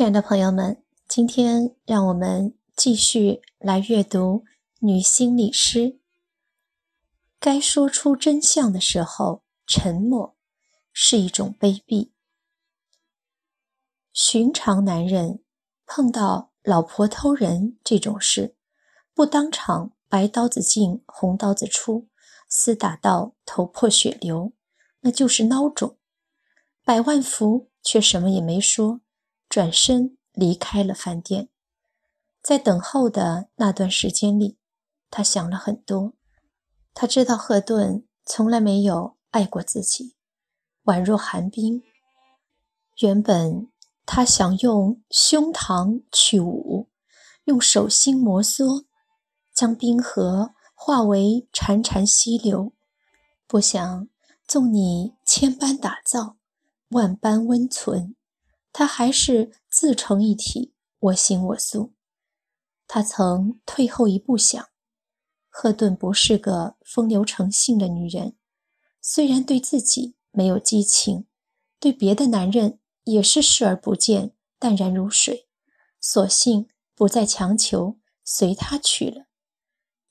亲爱的朋友们，今天让我们继续来阅读女心理师。该说出真相的时候，沉默是一种卑鄙。寻常男人碰到老婆偷人这种事，不当场白刀子进红刀子出，厮打到头破血流，那就是孬种。百万福却什么也没说。转身离开了饭店，在等候的那段时间里，他想了很多。他知道赫顿从来没有爱过自己，宛若寒冰。原本他想用胸膛去舞，用手心摩挲，将冰河化为潺潺溪流。不想纵你千般打造，万般温存。他还是自成一体，我行我素。他曾退后一步想，赫顿不是个风流成性的女人，虽然对自己没有激情，对别的男人也是视而不见，淡然如水。索性不再强求，随他去了。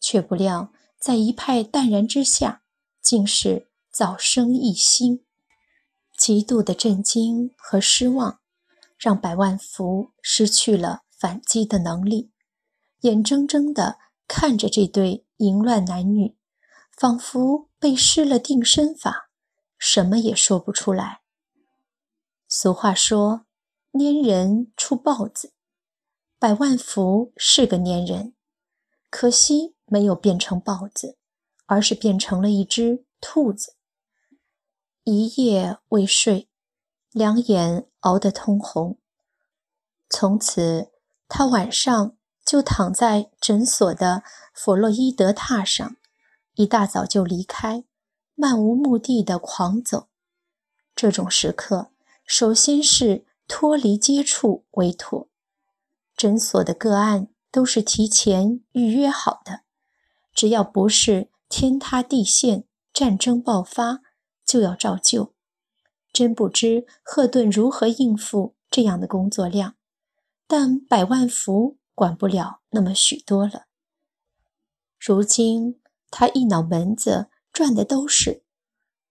却不料在一派淡然之下，竟是早生一心，极度的震惊和失望。让百万福失去了反击的能力，眼睁睁地看着这对淫乱男女，仿佛被施了定身法，什么也说不出来。俗话说：“粘人出豹子。”百万福是个粘人，可惜没有变成豹子，而是变成了一只兔子。一夜未睡，两眼。熬得通红。从此，他晚上就躺在诊所的弗洛伊德榻上，一大早就离开，漫无目的的狂走。这种时刻，首先是脱离接触为妥。诊所的个案都是提前预约好的，只要不是天塌地陷、战争爆发，就要照旧。真不知赫顿如何应付这样的工作量，但百万福管不了那么许多了。如今他一脑门子转的都是：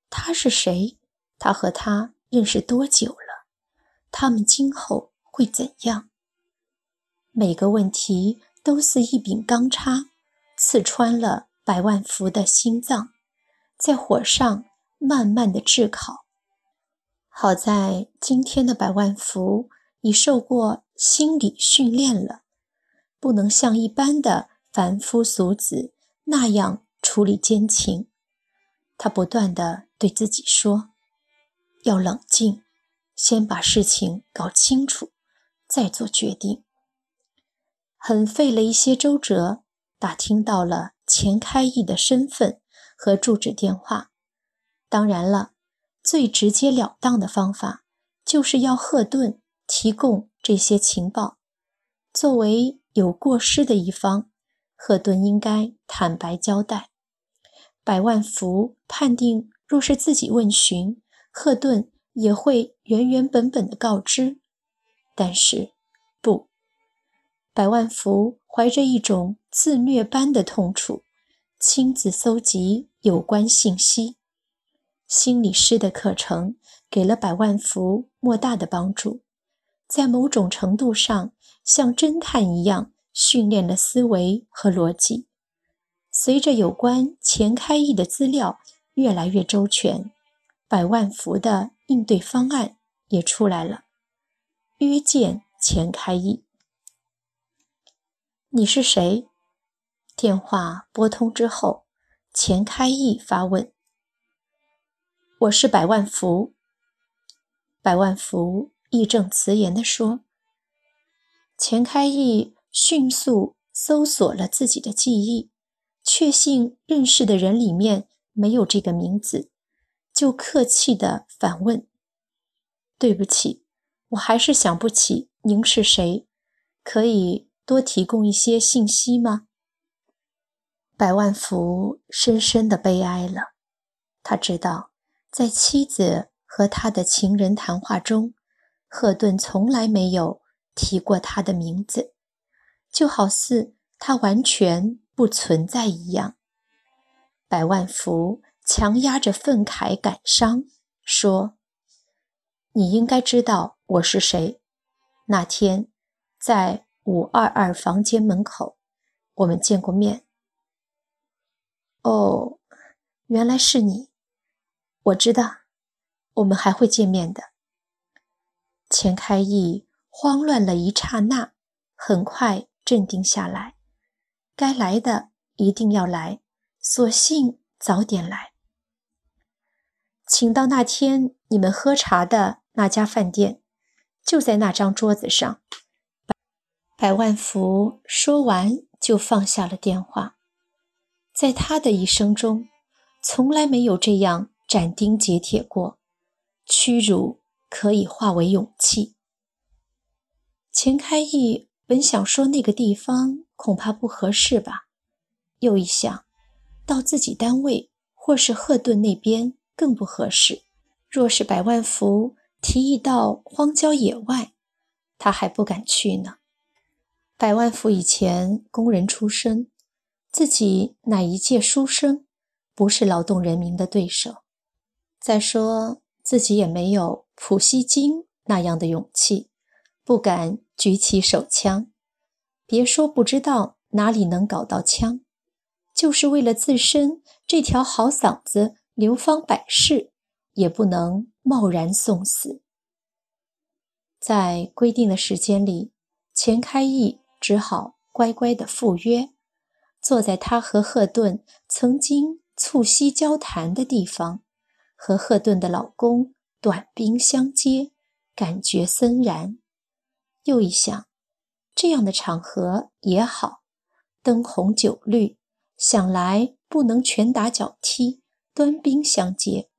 他是谁？他和他认识多久了？他们今后会怎样？每个问题都似一柄钢叉，刺穿了百万福的心脏，在火上慢慢的炙烤。好在今天的百万福已受过心理训练了，不能像一般的凡夫俗子那样处理奸情。他不断地对自己说：“要冷静，先把事情搞清楚，再做决定。”很费了一些周折，打听到了钱开义的身份和住址电话。当然了。最直截了当的方法，就是要赫顿提供这些情报。作为有过失的一方，赫顿应该坦白交代。百万福判定，若是自己问询，赫顿也会原原本本的告知。但是，不，百万福怀着一种自虐般的痛楚，亲自搜集有关信息。心理师的课程给了百万福莫大的帮助，在某种程度上像侦探一样训练了思维和逻辑。随着有关钱开义的资料越来越周全，百万福的应对方案也出来了。约见钱开义。你是谁？电话拨通之后，钱开义发问。我是百万福。百万福义正辞严地说：“钱开义迅速搜索了自己的记忆，确信认识的人里面没有这个名字，就客气地反问：‘对不起，我还是想不起您是谁，可以多提供一些信息吗？’百万福深深的悲哀了，他知道。”在妻子和他的情人谈话中，赫顿从来没有提过他的名字，就好似他完全不存在一样。百万福强压着愤慨感伤，说：“你应该知道我是谁。那天在五二二房间门口，我们见过面。”哦，原来是你。我知道，我们还会见面的。钱开义慌乱了一刹那，很快镇定下来。该来的一定要来，索性早点来。请到那天你们喝茶的那家饭店，就在那张桌子上。百万福说完，就放下了电话。在他的一生中，从来没有这样斩钉截铁过。屈辱可以化为勇气。钱开义本想说那个地方恐怕不合适吧，又一想，到自己单位或是赫顿那边更不合适。若是百万福提议到荒郊野外，他还不敢去呢。百万福以前工人出身。自己乃一介书生，不是劳动人民的对手。再说自己也没有普希金那样的勇气，不敢举起手枪。别说不知道哪里能搞到枪，就是为了自身这条好嗓子流芳百世，也不能贸然送死。在规定的时间里，钱开义只好乖乖的赴约。坐在他和赫顿曾经促膝交谈的地方，和赫顿的老公短兵相接，感觉森然。又一想，这样的场合也好，灯红酒绿，想来不能拳打脚踢，端兵相接。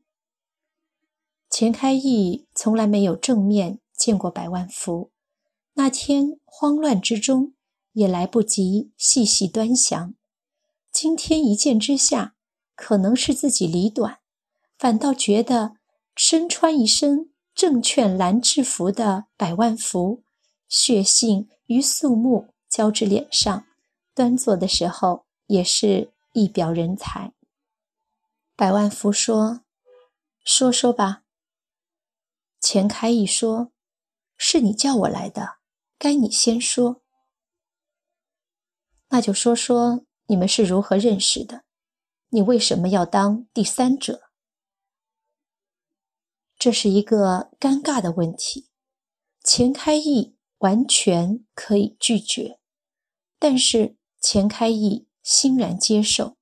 钱开义从来没有正面见过百万福，那天慌乱之中，也来不及细细端详。今天一见之下，可能是自己理短，反倒觉得身穿一身证券蓝制服的百万福，血性与肃穆交织脸上，端坐的时候也是一表人才。百万福说：“说说吧。”钱开义说：“是你叫我来的，该你先说。”那就说说。你们是如何认识的？你为什么要当第三者？这是一个尴尬的问题。钱开义完全可以拒绝，但是钱开义欣然接受，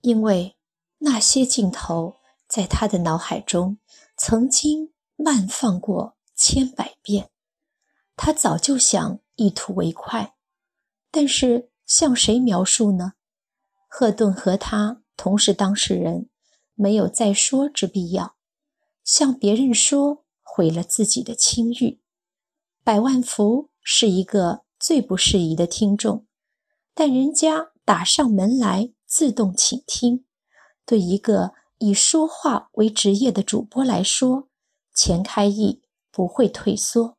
因为那些镜头在他的脑海中曾经漫放过千百遍。他早就想一吐为快，但是。向谁描述呢？赫顿和他同是当事人，没有再说之必要。向别人说毁了自己的清誉。百万福是一个最不适宜的听众，但人家打上门来自动倾听，对一个以说话为职业的主播来说，钱开义不会退缩。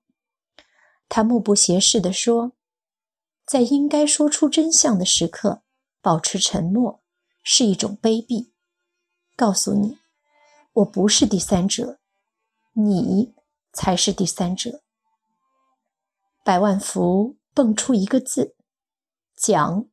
他目不斜视地说。在应该说出真相的时刻，保持沉默是一种卑鄙。告诉你，我不是第三者，你才是第三者。百万福蹦出一个字：讲。